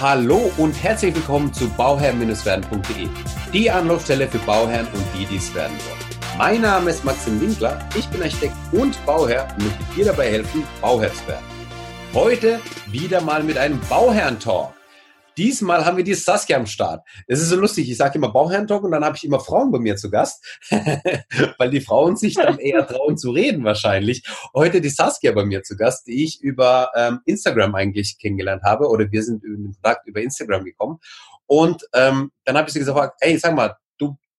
Hallo und herzlich willkommen zu bauherr-werden.de, die Anlaufstelle für Bauherren und die, die es werden wollen. Mein Name ist Maxim Winkler, ich bin Architekt und Bauherr und möchte dir dabei helfen, Bauherr zu werden. Heute wieder mal mit einem Bauherren-Talk. Diesmal haben wir die Saskia am Start. Es ist so lustig, ich sage immer Bauherrentalk und dann habe ich immer Frauen bei mir zu Gast, weil die Frauen sich dann eher trauen zu reden wahrscheinlich. Heute die Saskia bei mir zu Gast, die ich über ähm, Instagram eigentlich kennengelernt habe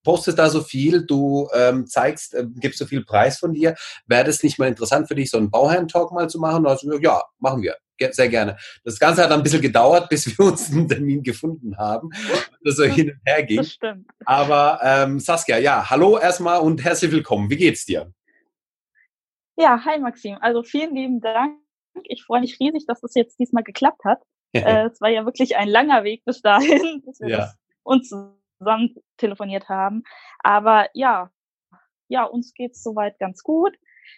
postest da so viel, du ähm, zeigst, äh, gibst so viel Preis von dir. Wäre das nicht mal interessant für dich, so einen Bauherrentalk mal zu machen? Also, ja, machen wir sehr gerne. Das Ganze hat ein bisschen gedauert, bis wir uns einen Termin gefunden haben, dass so hin und her ging. Das stimmt. Aber ähm, Saskia, ja, hallo erstmal und herzlich willkommen. Wie geht's dir? Ja, hi Maxim. Also vielen lieben Dank. Ich freue mich riesig, dass das jetzt diesmal geklappt hat. äh, es war ja wirklich ein langer Weg bis dahin, bis wir ja. uns zusammen telefoniert haben. Aber ja, ja, uns geht's soweit ganz gut.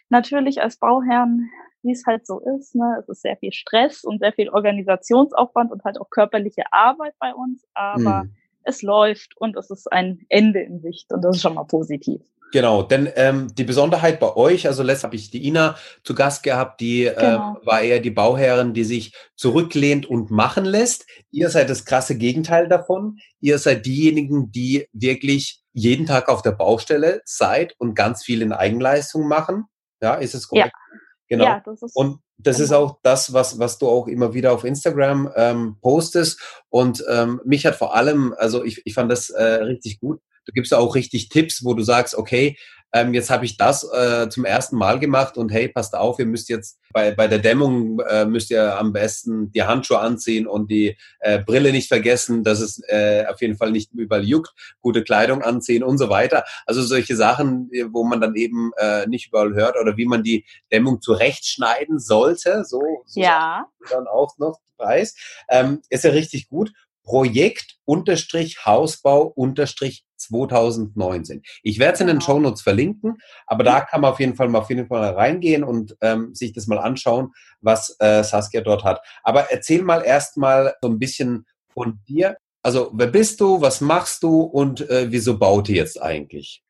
Natürlich als Bauherrn wie es halt so ist. Ne? Es ist sehr viel Stress und sehr viel Organisationsaufwand und halt auch körperliche Arbeit bei uns, aber mhm. es läuft und es ist ein Ende in Sicht und das ist schon mal positiv. Genau, denn ähm, die Besonderheit bei euch, also letztes habe ich die Ina zu Gast gehabt, die äh, genau. äh, war eher die Bauherrin, die sich zurücklehnt und machen lässt. Ihr seid das krasse Gegenteil davon. Ihr seid diejenigen, die wirklich jeden Tag auf der Baustelle seid und ganz viel in Eigenleistung machen. Ja, ist es korrekt? Ja. Genau. Ja, das ist und das genau. ist auch das, was, was du auch immer wieder auf Instagram ähm, postest. Und ähm, mich hat vor allem, also ich, ich fand das äh, richtig gut. Du gibst auch richtig Tipps, wo du sagst, okay, ähm, jetzt habe ich das äh, zum ersten Mal gemacht und hey, passt auf, ihr müsst jetzt bei, bei der Dämmung äh, müsst ihr am besten die Handschuhe anziehen und die äh, Brille nicht vergessen, dass es äh, auf jeden Fall nicht überall juckt, gute Kleidung anziehen und so weiter. Also solche Sachen, wo man dann eben äh, nicht überall hört oder wie man die Dämmung zurechtschneiden sollte, so, so ja. dann auch noch weiß, ähm, ist ja richtig gut. Projekt unterstrich Hausbau unterstrich 2019. Ich werde es in den genau. Shownotes verlinken, aber da kann man auf jeden Fall mal auf jeden Fall reingehen und ähm, sich das mal anschauen, was äh, Saskia dort hat. Aber erzähl mal erstmal so ein bisschen von dir. Also wer bist du, was machst du und äh, wieso baut ihr jetzt eigentlich?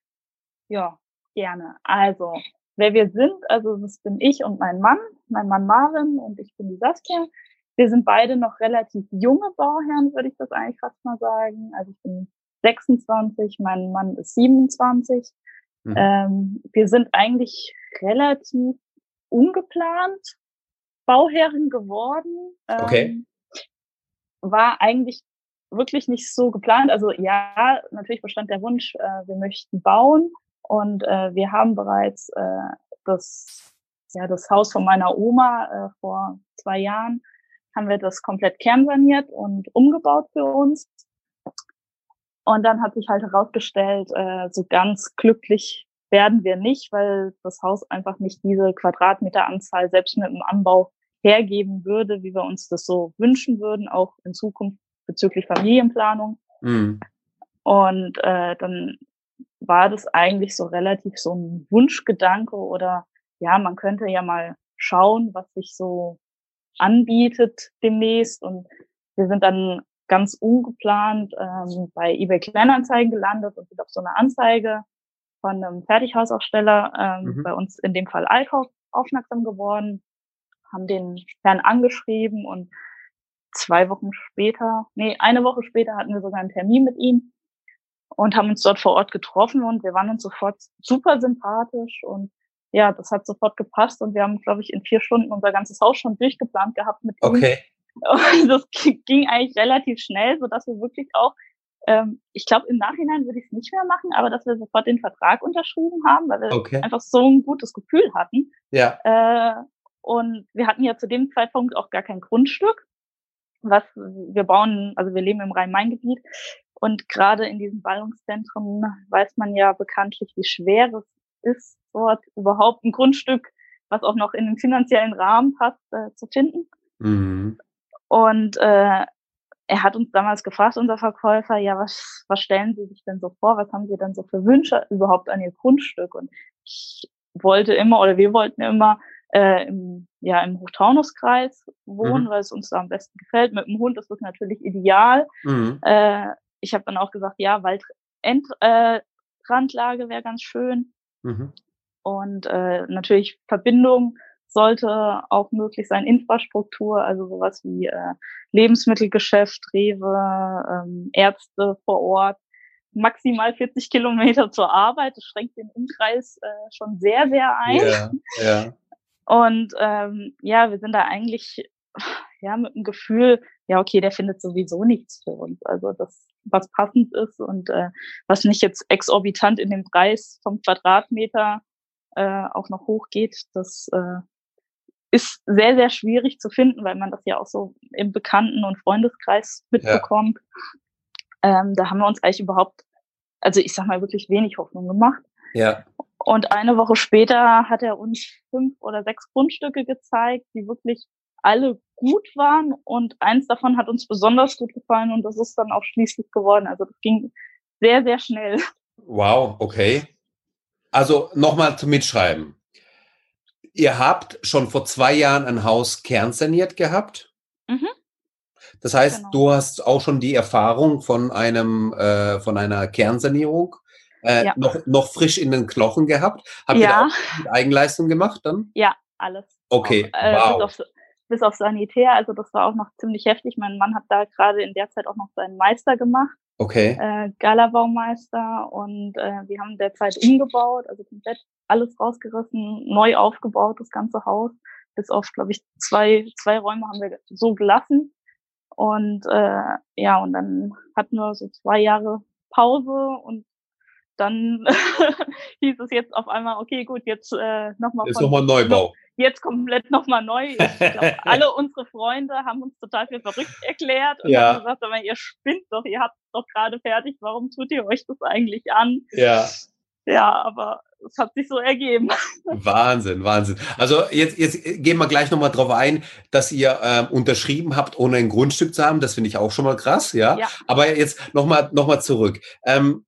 Ja, gerne. Also wer wir sind, also das bin ich und mein Mann, mein Mann Marvin und ich bin die Saskia. Wir sind beide noch relativ junge Bauherren, würde ich das eigentlich fast mal sagen. Also ich bin 26, mein Mann ist 27. Mhm. Ähm, wir sind eigentlich relativ ungeplant Bauherren geworden. Ähm, okay. War eigentlich wirklich nicht so geplant. Also ja, natürlich bestand der Wunsch, äh, wir möchten bauen und äh, wir haben bereits äh, das, ja, das Haus von meiner Oma äh, vor zwei Jahren haben wir das komplett kernsaniert und umgebaut für uns. Und dann hat sich halt herausgestellt, äh, so ganz glücklich werden wir nicht, weil das Haus einfach nicht diese Quadratmeteranzahl selbst mit dem Anbau hergeben würde, wie wir uns das so wünschen würden, auch in Zukunft bezüglich Familienplanung. Mhm. Und äh, dann war das eigentlich so relativ so ein Wunschgedanke oder ja, man könnte ja mal schauen, was sich so anbietet demnächst. Und wir sind dann ganz ungeplant ähm, bei eBay Kleinanzeigen gelandet und sind auf so eine Anzeige von einem Fertighausaufsteller ähm, mhm. bei uns in dem Fall Althoff aufmerksam geworden, haben den Herrn angeschrieben und zwei Wochen später, nee, eine Woche später hatten wir sogar einen Termin mit ihm und haben uns dort vor Ort getroffen und wir waren uns sofort super sympathisch und ja, das hat sofort gepasst und wir haben, glaube ich, in vier Stunden unser ganzes Haus schon durchgeplant gehabt mit ihm. Okay. Und das ging eigentlich relativ schnell, so dass wir wirklich auch, ähm, ich glaube, im Nachhinein würde ich es nicht mehr machen, aber dass wir sofort den Vertrag unterschrieben haben, weil wir okay. einfach so ein gutes Gefühl hatten. Ja. Äh, und wir hatten ja zu dem Zeitpunkt auch gar kein Grundstück. Was wir bauen, also wir leben im Rhein-Main-Gebiet und gerade in diesen Ballungszentren weiß man ja bekanntlich, wie schwer es ist, dort überhaupt ein Grundstück, was auch noch in den finanziellen Rahmen passt, äh, zu finden. Mhm. Und äh, er hat uns damals gefragt, unser Verkäufer, ja, was, was stellen Sie sich denn so vor? Was haben Sie denn so für Wünsche überhaupt an Ihr Grundstück? Und ich wollte immer oder wir wollten immer äh, im, ja, im Hochtaunuskreis wohnen, mhm. weil es uns da am besten gefällt. Mit dem Hund ist das natürlich ideal. Mhm. Äh, ich habe dann auch gesagt, ja, Waldrandlage äh, wäre ganz schön. Mhm. Und äh, natürlich Verbindung sollte auch möglich sein, Infrastruktur, also sowas wie äh, Lebensmittelgeschäft, Rewe, ähm, Ärzte vor Ort, maximal 40 Kilometer zur Arbeit. Das schränkt den Umkreis äh, schon sehr, sehr ein. Ja, ja. Und ähm, ja, wir sind da eigentlich ja mit dem Gefühl, ja, okay, der findet sowieso nichts für uns. Also das, was passend ist und äh, was nicht jetzt exorbitant in den Preis vom Quadratmeter äh, auch noch hochgeht, das äh, ist sehr, sehr schwierig zu finden, weil man das ja auch so im Bekannten- und Freundeskreis mitbekommt. Ja. Ähm, da haben wir uns eigentlich überhaupt, also ich sag mal, wirklich wenig Hoffnung gemacht. Ja. Und eine Woche später hat er uns fünf oder sechs Grundstücke gezeigt, die wirklich alle gut waren und eins davon hat uns besonders gut gefallen und das ist dann auch schließlich geworden. Also das ging sehr, sehr schnell. Wow, okay. Also nochmal zum Mitschreiben. Ihr habt schon vor zwei Jahren ein Haus kernsaniert gehabt. Mhm. Das heißt, genau. du hast auch schon die Erfahrung von einem äh, von einer Kernsanierung äh, ja. noch, noch frisch in den Knochen gehabt. Habt ja. ihr da Eigenleistung gemacht dann? Ja, alles. Okay, auch, äh, wow. Bis auf, bis auf Sanitär, also das war auch noch ziemlich heftig. Mein Mann hat da gerade in der Zeit auch noch seinen Meister gemacht. Okay. Äh, Galabaumeister und äh, wir haben derzeit umgebaut, also komplett alles rausgerissen, neu aufgebaut, das ganze Haus. Bis auf, glaube ich, zwei, zwei Räume haben wir so gelassen. Und äh, ja, und dann hatten wir so zwei Jahre Pause und dann hieß es jetzt auf einmal, okay, gut, jetzt äh, nochmal. Jetzt nochmal Neubau. Jetzt komplett nochmal neu. Glaub, alle unsere Freunde haben uns total für verrückt erklärt und ja. haben gesagt, aber ihr spinnt doch, ihr habt es doch gerade fertig, warum tut ihr euch das eigentlich an? Ja. Ja, aber es hat sich so ergeben. Wahnsinn, Wahnsinn. Also jetzt, jetzt gehen wir gleich nochmal drauf ein, dass ihr ähm, unterschrieben habt, ohne ein Grundstück zu haben. Das finde ich auch schon mal krass, ja. ja. Aber jetzt nochmal noch mal zurück. Ähm,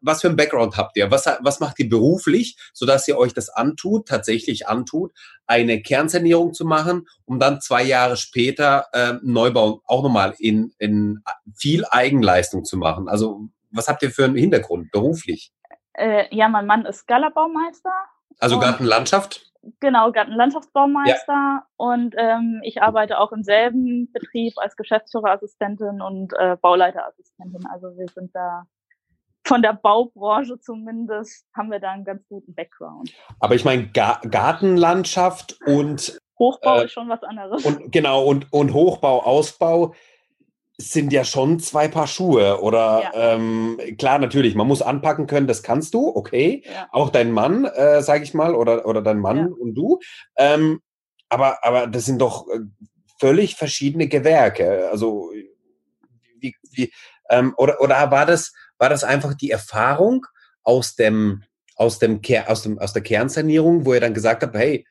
was für ein Background habt ihr? Was, was macht ihr beruflich, sodass ihr euch das antut, tatsächlich antut, eine Kernsanierung zu machen, um dann zwei Jahre später ähm, Neubau auch nochmal in, in viel Eigenleistung zu machen? Also was habt ihr für einen Hintergrund beruflich? Äh, ja, mein Mann ist Galabaumeister. Also Gartenlandschaft? Genau, Gartenlandschaftsbaumeister. Ja. Und ähm, ich arbeite auch im selben Betrieb als Geschäftsführerassistentin und äh, Bauleiterassistentin. Also wir sind da von der Baubranche zumindest, haben wir da einen ganz guten Background. Aber ich meine, Ga Gartenlandschaft und Hochbau äh, ist schon was anderes. Und, genau, und, und Hochbau, Ausbau sind ja schon zwei Paar Schuhe. Oder ja. ähm, klar, natürlich, man muss anpacken können, das kannst du, okay. Ja. Auch dein Mann, äh, sage ich mal, oder, oder dein Mann ja. und du. Ähm, aber, aber das sind doch äh, völlig verschiedene Gewerke. Also wie, wie, ähm, oder, oder war das, war das einfach die Erfahrung aus dem, aus dem, aus dem, aus der Kernsanierung, wo ihr dann gesagt habt, hey,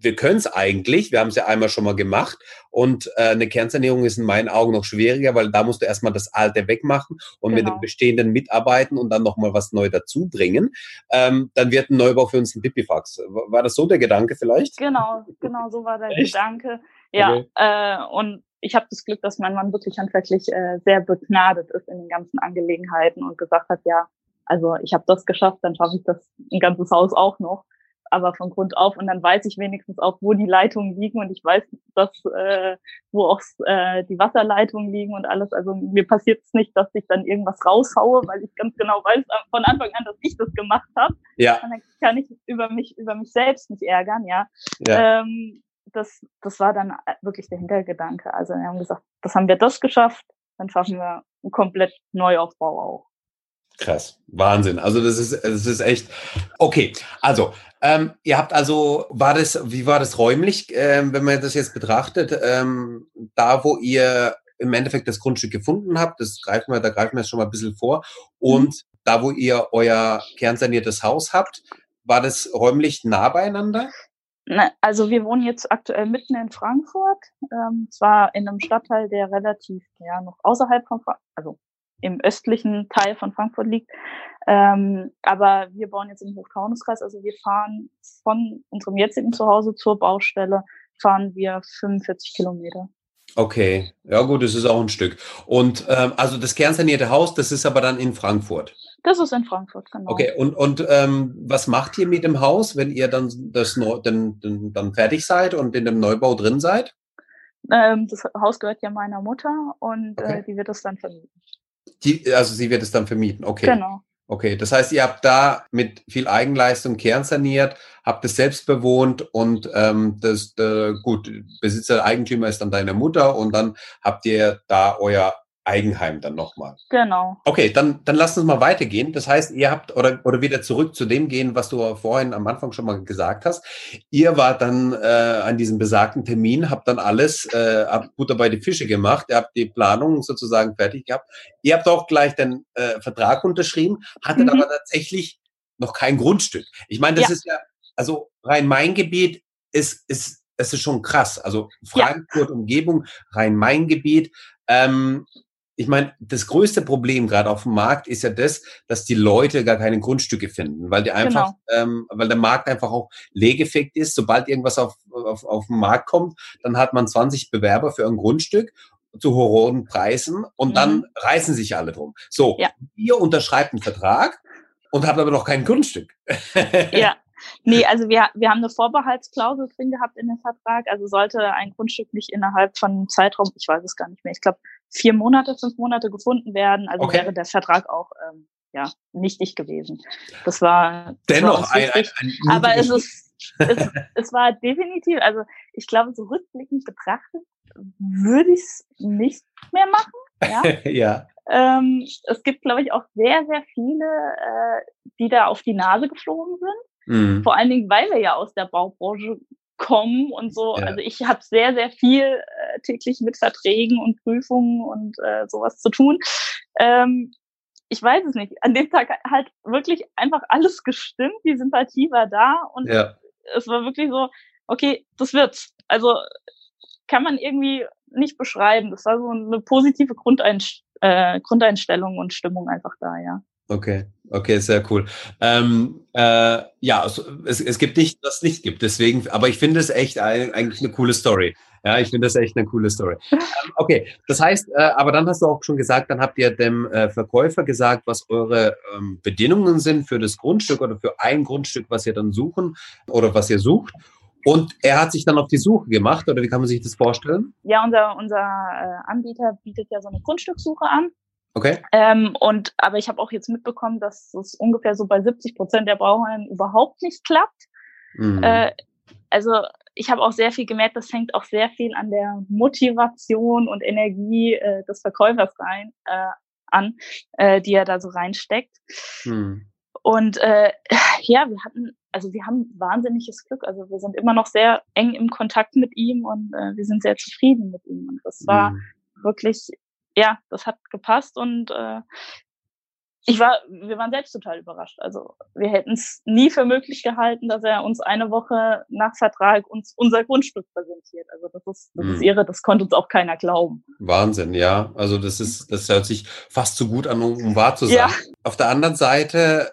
wir können es eigentlich, wir haben es ja einmal schon mal gemacht und äh, eine Kernsanierung ist in meinen Augen noch schwieriger, weil da musst du erstmal das Alte wegmachen und genau. mit dem. Bestehenden mitarbeiten und dann nochmal was neu dazu bringen. Ähm, dann wird ein Neubau für uns ein Pipifax. War das so der Gedanke vielleicht? Genau, genau so war der Echt? Gedanke. Ja, okay. äh, und ich habe das Glück, dass mein Mann wirklich handwerklich äh, sehr begnadet ist in den ganzen Angelegenheiten und gesagt hat, ja, also ich habe das geschafft, dann schaffe ich das ein ganzes Haus auch noch aber von Grund auf und dann weiß ich wenigstens auch, wo die Leitungen liegen und ich weiß, dass äh, wo auch äh, die Wasserleitungen liegen und alles. Also mir passiert es nicht, dass ich dann irgendwas raushaue, weil ich ganz genau weiß von Anfang an, dass ich das gemacht habe. Ja. Und dann kann ich über mich über mich selbst nicht ärgern, ja. ja. Ähm, das das war dann wirklich der Hintergedanke. Also wir haben gesagt, das haben wir das geschafft, dann schaffen wir einen komplett Neuaufbau auch. Krass, Wahnsinn. Also das ist, das ist echt okay. Also ähm, ihr habt also, war das, wie war das räumlich, ähm, wenn man das jetzt betrachtet, ähm, da wo ihr im Endeffekt das Grundstück gefunden habt, das greifen wir, da greifen wir jetzt schon mal ein bisschen vor, und mhm. da wo ihr euer kernsaniertes Haus habt, war das räumlich nah beieinander? Also wir wohnen jetzt aktuell mitten in Frankfurt, ähm, zwar in einem Stadtteil, der relativ ja noch außerhalb von Frankfurt, also im östlichen Teil von Frankfurt liegt. Ähm, aber wir bauen jetzt im Hochtaunuskreis, also wir fahren von unserem jetzigen Zuhause zur Baustelle fahren wir 45 Kilometer. Okay, ja gut, das ist auch ein Stück. Und ähm, also das kernsanierte Haus, das ist aber dann in Frankfurt. Das ist in Frankfurt, genau. Okay, und, und ähm, was macht ihr mit dem Haus, wenn ihr dann das Neu dann, dann, fertig seid und in dem Neubau drin seid? Ähm, das Haus gehört ja meiner Mutter und okay. äh, die wird es dann vermieten. Die, also sie wird es dann vermieten, okay. Genau. Okay, das heißt, ihr habt da mit viel Eigenleistung kernsaniert, habt es selbst bewohnt und ähm, das äh, gut, Besitzer, Eigentümer ist dann deine Mutter und dann habt ihr da euer Eigenheim dann nochmal. Genau. Okay, dann, dann lasst uns mal weitergehen. Das heißt, ihr habt oder, oder wieder zurück zu dem gehen, was du vorhin am Anfang schon mal gesagt hast. Ihr wart dann äh, an diesem besagten Termin, habt dann alles, äh, habt Butter bei die Fische gemacht, ihr habt die Planung sozusagen fertig gehabt. Ihr habt auch gleich den äh, Vertrag unterschrieben, hattet mhm. aber tatsächlich noch kein Grundstück. Ich meine, das ja. ist ja, also Rhein-Main-Gebiet ist, ist, es ist schon krass. Also Frankfurt, ja. Umgebung, Rhein-Main-Gebiet. Ähm, ich meine, das größte Problem gerade auf dem Markt ist ja das, dass die Leute gar keine Grundstücke finden, weil die einfach, genau. ähm, weil der Markt einfach auch legeffekt ist. Sobald irgendwas auf, auf, auf den Markt kommt, dann hat man 20 Bewerber für ein Grundstück zu hohen Preisen und mhm. dann reißen sich alle drum. So, ja. ihr unterschreibt einen Vertrag und habt aber noch kein Grundstück. ja. Nee, also wir, wir haben eine Vorbehaltsklausel drin gehabt in dem Vertrag. Also sollte ein Grundstück nicht innerhalb von einem Zeitraum, ich weiß es gar nicht mehr, ich glaube vier Monate, fünf Monate gefunden werden, also okay. wäre der Vertrag auch ähm, ja nichtig gewesen. Das war dennoch das war ein, ein, ein, Aber es ist es, es war definitiv, also ich glaube, so rückblickend betrachtet würde ich es nicht mehr machen. Ja. ja. Ähm, es gibt, glaube ich, auch sehr, sehr viele, äh, die da auf die Nase geflogen sind. Mhm. Vor allen Dingen, weil wir ja aus der Baubranche kommen und so. Ja. Also ich habe sehr, sehr viel äh, täglich mit Verträgen und Prüfungen und äh, sowas zu tun. Ähm, ich weiß es nicht. An dem Tag halt wirklich einfach alles gestimmt. Die Sympathie war da und ja. es war wirklich so, okay, das wird's. Also kann man irgendwie nicht beschreiben. Das war so eine positive Grundeinst äh, Grundeinstellung und Stimmung einfach da, ja. Okay, okay, sehr cool. Ähm, äh, ja, also, es, es gibt nicht, was es nicht gibt. Deswegen, aber ich finde es echt ein, eigentlich eine coole Story. Ja, ich finde das echt eine coole Story. Ähm, okay, das heißt, äh, aber dann hast du auch schon gesagt, dann habt ihr dem äh, Verkäufer gesagt, was eure ähm, Bedingungen sind für das Grundstück oder für ein Grundstück, was ihr dann suchen oder was ihr sucht. Und er hat sich dann auf die Suche gemacht, oder wie kann man sich das vorstellen? Ja, unser, unser äh, Anbieter bietet ja so eine Grundstückssuche an. Okay. Ähm, und aber ich habe auch jetzt mitbekommen, dass es ungefähr so bei 70 Prozent der Bauherren überhaupt nicht klappt. Mhm. Äh, also ich habe auch sehr viel gemerkt, das hängt auch sehr viel an der Motivation und Energie äh, des Verkäufers rein äh, an, äh, die er da so reinsteckt. Mhm. Und äh, ja, wir hatten, also wir haben wahnsinniges Glück. Also wir sind immer noch sehr eng im Kontakt mit ihm und äh, wir sind sehr zufrieden mit ihm. Und das war mhm. wirklich ja, das hat gepasst und äh, ich war, wir waren selbst total überrascht. Also wir hätten es nie für möglich gehalten, dass er uns eine Woche nach Vertrag uns unser Grundstück präsentiert. Also das ist, das mhm. ist irre, das konnte uns auch keiner glauben. Wahnsinn, ja. Also das ist, das hört sich fast zu gut an, um wahr zu sein. Ja. Auf der anderen Seite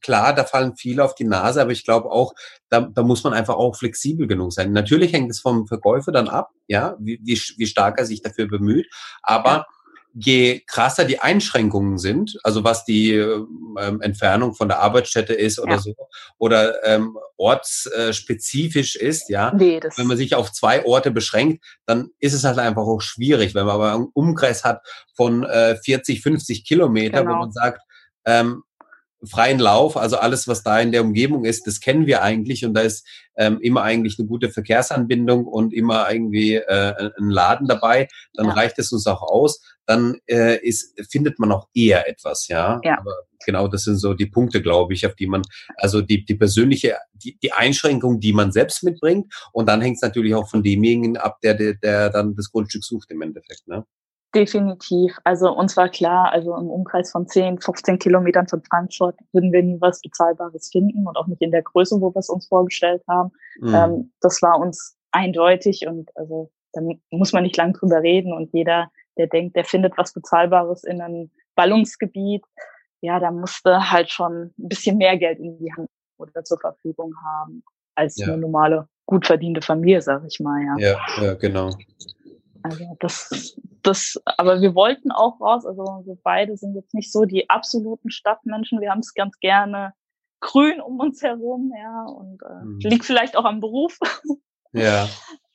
klar, da fallen viele auf die Nase, aber ich glaube auch, da, da muss man einfach auch flexibel genug sein. Natürlich hängt es vom Verkäufer dann ab, ja, wie, wie, wie stark er sich dafür bemüht, aber ja. Je krasser die Einschränkungen sind, also was die ähm, Entfernung von der Arbeitsstätte ist oder ja. so, oder ähm, ortsspezifisch ist, ja, nee, wenn man sich auf zwei Orte beschränkt, dann ist es halt einfach auch schwierig, wenn man aber einen Umkreis hat von äh, 40, 50 Kilometer, genau. wo man sagt, ähm, freien Lauf, also alles, was da in der Umgebung ist, das kennen wir eigentlich und da ist ähm, immer eigentlich eine gute Verkehrsanbindung und immer irgendwie äh, ein Laden dabei, dann ja. reicht es uns auch aus. Dann äh, ist, findet man auch eher etwas, ja. ja. Aber genau, das sind so die Punkte, glaube ich, auf die man, also die, die persönliche, die, die Einschränkung, die man selbst mitbringt und dann hängt es natürlich auch von demjenigen ab, der, der, der dann das Grundstück sucht im Endeffekt, ne? Definitiv. Also uns war klar, also im Umkreis von 10, 15 Kilometern von Frankfurt würden wir nie was Bezahlbares finden und auch nicht in der Größe, wo wir es uns vorgestellt haben. Mhm. Ähm, das war uns eindeutig und also da muss man nicht lang drüber reden und jeder, der denkt, der findet was Bezahlbares in einem Ballungsgebiet, ja, da musste halt schon ein bisschen mehr Geld in die Hand oder zur Verfügung haben. als ja. eine normale, gut verdiente Familie, sag ich mal, ja. Ja, ja, genau. Also das, das, aber wir wollten auch raus. Also wir beide sind jetzt nicht so die absoluten Stadtmenschen. Wir haben es ganz gerne grün um uns herum, ja, und äh, mhm. liegt vielleicht auch am Beruf. Ja,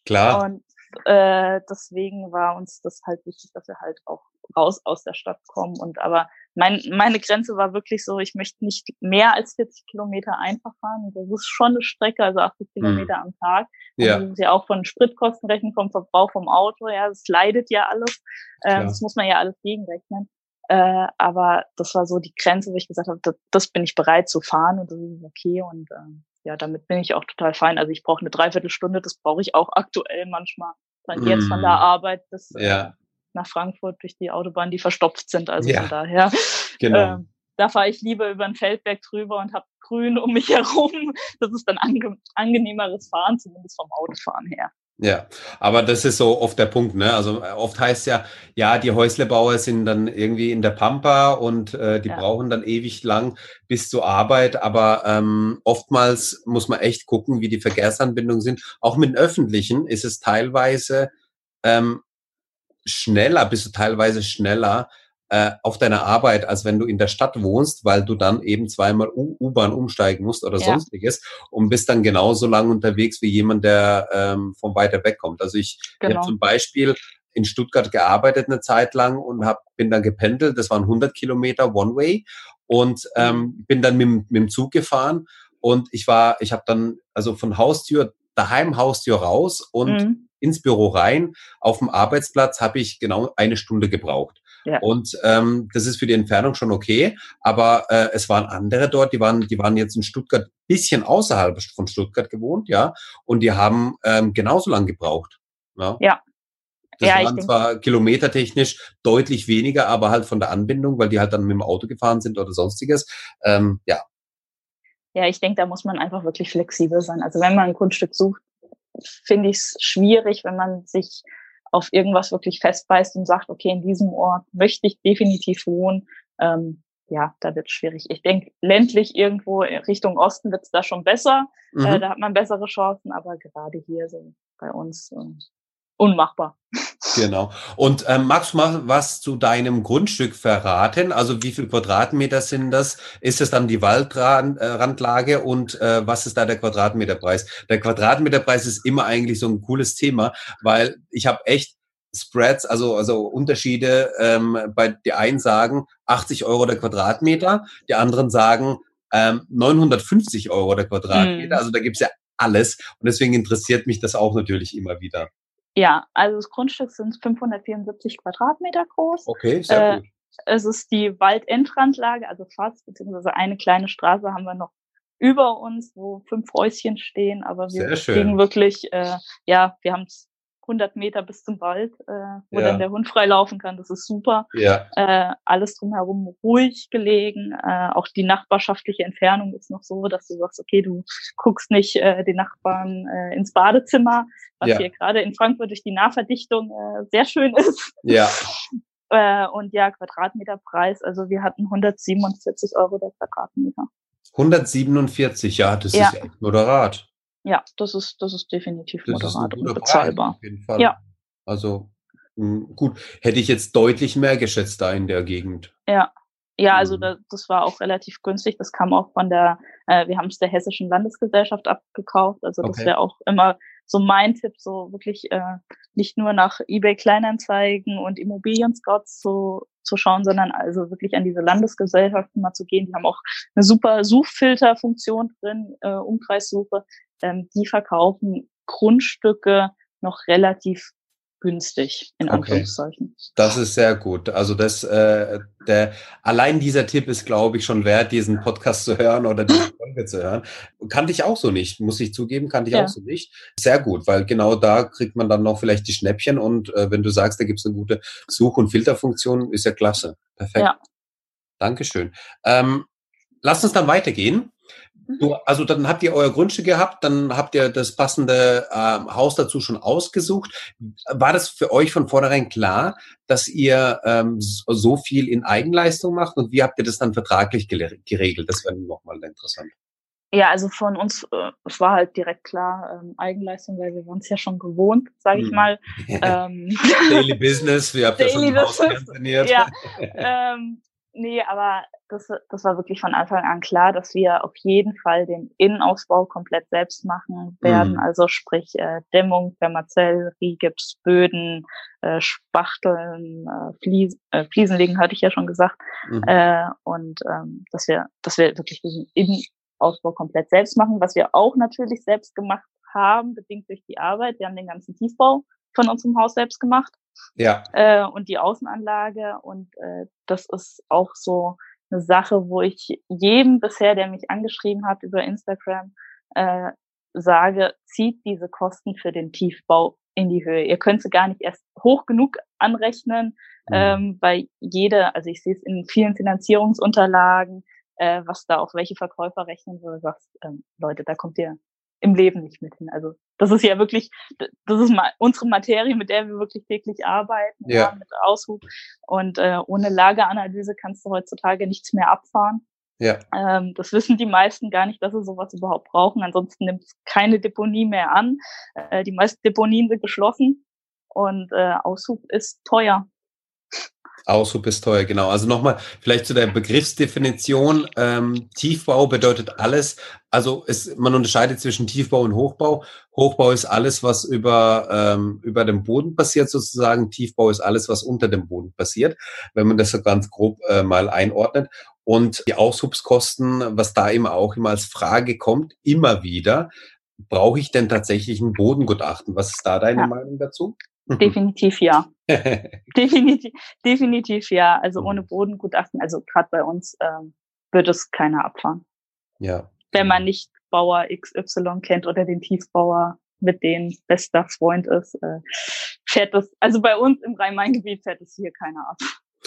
klar. Und äh, deswegen war uns das halt wichtig, dass wir halt auch raus aus der Stadt kommen. Und aber mein, meine Grenze war wirklich so, ich möchte nicht mehr als 40 Kilometer einfach fahren. Das ist schon eine Strecke, also 80 mhm. Kilometer am Tag. Und ja. Das ist ja auch von Spritkosten rechnen, vom Verbrauch vom Auto, ja, das leidet ja alles. Ähm, das muss man ja alles gegenrechnen. Äh, aber das war so die Grenze, wo ich gesagt habe, das, das bin ich bereit zu fahren und das ist okay. Und äh, ja, damit bin ich auch total fein. Also ich brauche eine Dreiviertelstunde, das brauche ich auch aktuell manchmal. Dann jetzt von der mhm. Arbeit bis äh, ja. nach Frankfurt durch die Autobahn, die verstopft sind. Also ja. von daher. Genau. Äh, da fahre ich lieber über ein Feldberg drüber und habe grün um mich herum. Das ist dann ange angenehmeres Fahren, zumindest vom Autofahren her. Ja, aber das ist so oft der Punkt, ne? Also äh, oft heißt ja, ja, die Häuslebauer sind dann irgendwie in der Pampa und äh, die ja. brauchen dann ewig lang bis zur Arbeit, aber ähm, oftmals muss man echt gucken, wie die Verkehrsanbindungen sind. Auch mit den öffentlichen ist es teilweise ähm, schneller, bist du teilweise schneller, äh, auf deiner Arbeit, als wenn du in der Stadt wohnst, weil du dann eben zweimal U-Bahn umsteigen musst oder ja. sonstiges und bist dann genauso lang unterwegs wie jemand, der ähm, von weiter weg kommt. Also ich, genau. ich habe zum Beispiel in Stuttgart gearbeitet eine Zeit lang und hab, bin dann gependelt. Das waren 100 Kilometer One-Way und ähm, mhm. bin dann mit, mit dem Zug gefahren und ich war, ich habe dann also von Haustür daheim Haustür raus und mhm. ins Büro rein. Auf dem Arbeitsplatz habe ich genau eine Stunde gebraucht. Ja. Und ähm, das ist für die Entfernung schon okay. Aber äh, es waren andere dort, die waren, die waren jetzt in Stuttgart bisschen außerhalb von Stuttgart gewohnt, ja, und die haben ähm, genauso lang gebraucht. Ja. ja. Das ja, waren zwar kilometertechnisch deutlich weniger, aber halt von der Anbindung, weil die halt dann mit dem Auto gefahren sind oder sonstiges. Ähm, ja. Ja, ich denke, da muss man einfach wirklich flexibel sein. Also wenn man ein Grundstück sucht, finde ich es schwierig, wenn man sich auf irgendwas wirklich festbeißt und sagt, okay, in diesem Ort möchte ich definitiv wohnen, ähm, ja, da wird es schwierig. Ich denke, ländlich irgendwo Richtung Osten wird es da schon besser. Äh, mhm. Äh, da hat man bessere Chancen, aber gerade hier so bei uns äh, unmachbar. Genau. Und ähm, magst du mal was zu deinem Grundstück verraten? Also wie viel Quadratmeter sind das? Ist es dann die Waldrandlage und äh, was ist da der Quadratmeterpreis? Der Quadratmeterpreis ist immer eigentlich so ein cooles Thema, weil ich habe echt Spreads, also, also Unterschiede. Ähm, bei die einen sagen 80 Euro der Quadratmeter, die anderen sagen ähm, 950 Euro der Quadratmeter. Mhm. Also da gibt's ja alles. Und deswegen interessiert mich das auch natürlich immer wieder. Ja, also das Grundstück sind 574 Quadratmeter groß. Okay, sehr äh, gut. Es ist die Waldendrandlage, also fast, beziehungsweise eine kleine Straße haben wir noch über uns, wo fünf Häuschen stehen, aber wir kriegen wirklich, äh, ja, wir haben es 100 Meter bis zum Wald, äh, wo ja. dann der Hund frei laufen kann. Das ist super. Ja. Äh, alles drumherum ruhig gelegen. Äh, auch die nachbarschaftliche Entfernung ist noch so, dass du sagst, okay, du guckst nicht äh, den Nachbarn äh, ins Badezimmer, was ja. hier gerade in Frankfurt durch die Nahverdichtung äh, sehr schön ist. Ja. äh, und ja, Quadratmeterpreis, also wir hatten 147 Euro der Quadratmeter. 147, ja, das ja. ist echt moderat. Ja, das ist, das ist definitiv das moderat ist und bezahlbar. Auf jeden Fall. Ja. Also hm, gut, hätte ich jetzt deutlich mehr geschätzt da in der Gegend. Ja. Ja, also mhm. da, das war auch relativ günstig. Das kam auch von der, äh, wir haben es der Hessischen Landesgesellschaft abgekauft. Also das okay. wäre auch immer so mein Tipp, so wirklich äh, nicht nur nach eBay Kleinanzeigen und Immobilien Scouts zu, zu schauen, sondern also wirklich an diese Landesgesellschaften mal zu gehen. Die haben auch eine super Suchfilterfunktion drin, äh, Umkreissuche. Ähm, die verkaufen Grundstücke noch relativ günstig, in Anführungszeichen. Okay. Das ist sehr gut. Also das, äh, der, allein dieser Tipp ist, glaube ich, schon wert, diesen Podcast zu hören oder diese Folge zu hören. Kannte ich auch so nicht, muss ich zugeben, kannte ich ja. auch so nicht. Sehr gut, weil genau da kriegt man dann noch vielleicht die Schnäppchen und äh, wenn du sagst, da gibt es eine gute Such- und Filterfunktion, ist ja klasse. Perfekt. Ja. Dankeschön. Ähm, lass uns dann weitergehen. Du, mhm. also dann habt ihr euer Grundstück gehabt, dann habt ihr das passende ähm, Haus dazu schon ausgesucht. War das für euch von vornherein klar, dass ihr ähm, so viel in Eigenleistung macht und wie habt ihr das dann vertraglich geregelt? Das wäre nochmal interessant. Ja, also von uns, äh, es war halt direkt klar ähm, Eigenleistung, weil wir waren es ja schon gewohnt, sage ich hm. mal. ähm, Daily Business, wir haben ja schon Business, Ja, ähm, nee, aber das, das war wirklich von Anfang an klar, dass wir auf jeden Fall den Innenausbau komplett selbst machen werden. Mhm. Also sprich äh, Dämmung, Vermazell, Rigips, Böden, äh, Spachteln, äh, Flies, äh, Fliesen legen, hatte ich ja schon gesagt. Mhm. Äh, und ähm, dass wir, dass wir wirklich diesen Innenausbau komplett selbst machen, was wir auch natürlich selbst gemacht haben, bedingt durch die Arbeit. Wir haben den ganzen Tiefbau von unserem Haus selbst gemacht. Ja. Äh, und die Außenanlage. Und äh, das ist auch so eine Sache, wo ich jedem bisher, der mich angeschrieben hat über Instagram, äh, sage, zieht diese Kosten für den Tiefbau in die Höhe. Ihr könnt sie gar nicht erst hoch genug anrechnen, mhm. ähm, weil jede, also ich sehe es in vielen Finanzierungsunterlagen, äh, was da auf welche Verkäufer rechnen würde, sagst, ähm, Leute, da kommt ihr im Leben nicht mit hin. Also das ist ja wirklich, das ist mal unsere Materie, mit der wir wirklich täglich arbeiten, ja. ja mit Aushub. Und äh, ohne Lageranalyse kannst du heutzutage nichts mehr abfahren. Ja. Ähm, das wissen die meisten gar nicht, dass sie sowas überhaupt brauchen. Ansonsten nimmt es keine Deponie mehr an. Äh, die meisten Deponien sind geschlossen und äh, Aushub ist teuer. Aushub ist teuer, genau. Also nochmal vielleicht zu der Begriffsdefinition. Ähm, Tiefbau bedeutet alles, also es, man unterscheidet zwischen Tiefbau und Hochbau. Hochbau ist alles, was über, ähm, über dem Boden passiert sozusagen. Tiefbau ist alles, was unter dem Boden passiert, wenn man das so ganz grob äh, mal einordnet. Und die Aushubskosten, was da immer auch immer als Frage kommt, immer wieder, brauche ich denn tatsächlich ein Bodengutachten? Was ist da deine ja. Meinung dazu? Definitiv ja. definitiv, definitiv ja. Also mhm. ohne Bodengutachten, also gerade bei uns ähm, wird es keiner abfahren. Ja. Wenn man nicht Bauer XY kennt oder den Tiefbauer, mit dem bester Freund ist, äh, fährt das, also bei uns im Rhein-Main-Gebiet fährt es hier keiner ab.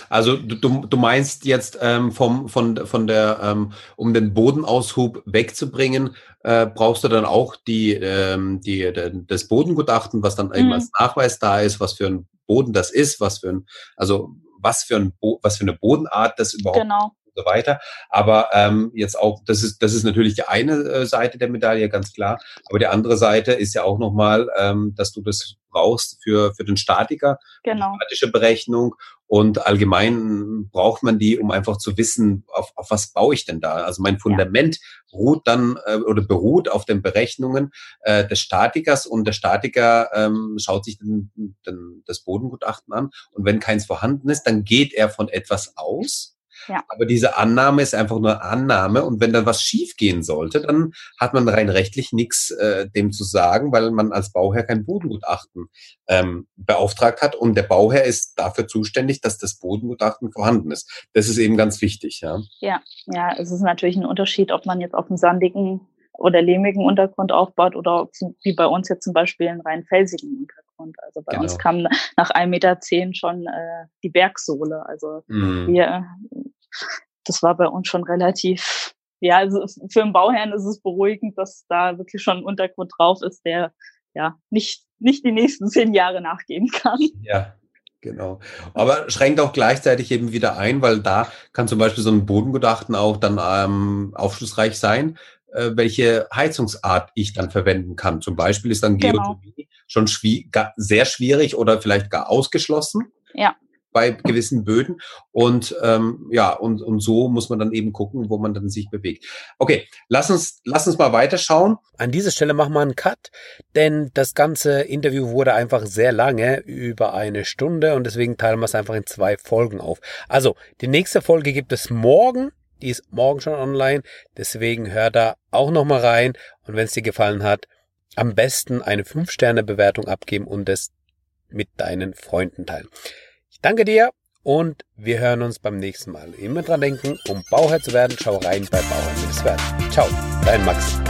Also du, du meinst jetzt ähm, vom, von, von der, ähm, um den Bodenaushub wegzubringen, äh, brauchst du dann auch die, ähm, die, das Bodengutachten, was dann eben mhm. als Nachweis da ist, was für ein Boden das ist, was für ein, also was für ein Bo was für eine Bodenart das überhaupt genau so weiter. Aber ähm, jetzt auch, das ist, das ist natürlich die eine äh, Seite der Medaille, ganz klar. Aber die andere Seite ist ja auch nochmal, ähm, dass du das brauchst für, für den Statiker, genau. statische Berechnung. Und allgemein braucht man die, um einfach zu wissen, auf, auf was baue ich denn da. Also mein Fundament ja. ruht dann äh, oder beruht auf den Berechnungen äh, des Statikers und der Statiker ähm, schaut sich den, den, das Bodengutachten an. Und wenn keins vorhanden ist, dann geht er von etwas aus ja. Aber diese Annahme ist einfach nur Annahme. Und wenn dann was schiefgehen sollte, dann hat man rein rechtlich nichts äh, dem zu sagen, weil man als Bauherr kein Bodengutachten ähm, beauftragt hat. Und der Bauherr ist dafür zuständig, dass das Bodengutachten vorhanden ist. Das ist eben ganz wichtig. Ja, ja, ja es ist natürlich ein Unterschied, ob man jetzt auf einem sandigen oder lehmigen Untergrund aufbaut oder wie bei uns jetzt zum Beispiel einen rein felsigen Untergrund. Also bei genau. uns kam nach 1,10 Meter zehn schon äh, die Bergsohle. Also mm. wir das war bei uns schon relativ, ja, also für einen Bauherrn ist es beruhigend, dass da wirklich schon ein Untergrund drauf ist, der ja nicht, nicht die nächsten zehn Jahre nachgehen kann. Ja, Genau. Aber schränkt auch gleichzeitig eben wieder ein, weil da kann zum Beispiel so ein Bodengutachten auch dann ähm, aufschlussreich sein, äh, welche Heizungsart ich dann verwenden kann. Zum Beispiel ist dann genau. Geothermie schon schwi sehr schwierig oder vielleicht gar ausgeschlossen. Ja bei gewissen Böden. Und ähm, ja, und, und so muss man dann eben gucken, wo man dann sich bewegt. Okay, lass uns, lass uns mal weiterschauen. An dieser Stelle machen wir einen Cut, denn das ganze Interview wurde einfach sehr lange, über eine Stunde, und deswegen teilen wir es einfach in zwei Folgen auf. Also, die nächste Folge gibt es morgen. Die ist morgen schon online. Deswegen hör da auch nochmal rein. Und wenn es dir gefallen hat, am besten eine 5-Sterne-Bewertung abgeben und es mit deinen Freunden teilen. Danke dir und wir hören uns beim nächsten Mal. Immer dran denken, um Bauherr zu werden, schau rein bei Bauherr werden. Ciao, dein Max.